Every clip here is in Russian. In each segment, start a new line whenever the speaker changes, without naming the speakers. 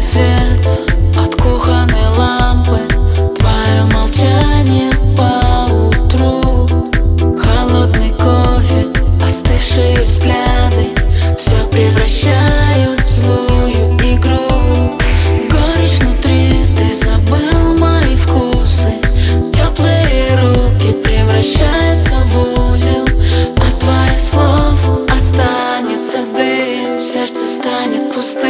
свет от кухонной лампы. Твое молчание по утру Холодный кофе, остывшие взгляды. Все превращают в злую игру. Горечь внутри, ты забыл мои вкусы. Теплые руки превращаются в узел. От твоих слов останется дым. Сердце станет пустым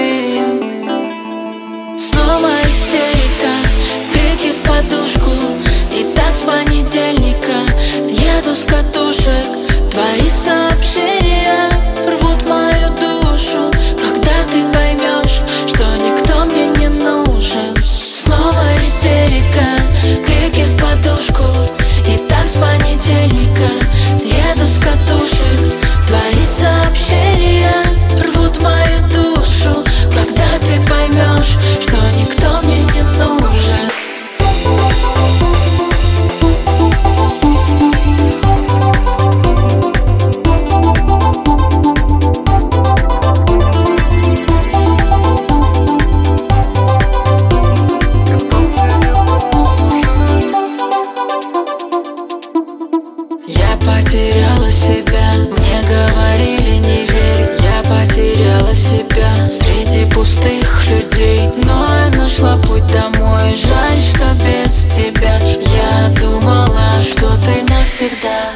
потеряла себя, мне говорили не верь Я потеряла себя. Среди пустых людей Но я нашла путь домой, жаль, что без тебя. Я думала, что ты навсегда.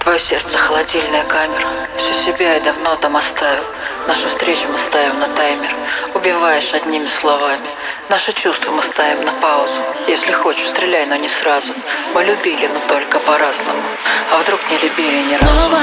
Твое сердце холодильная камера. Все себя я давно там оставил. Нашу встречу мы ставим на таймер. Убиваешь одними словами. Наши чувства мы ставим на паузу Если хочешь, стреляй, но не сразу. Мы любили, но только по-разному. А вдруг не любили ни разу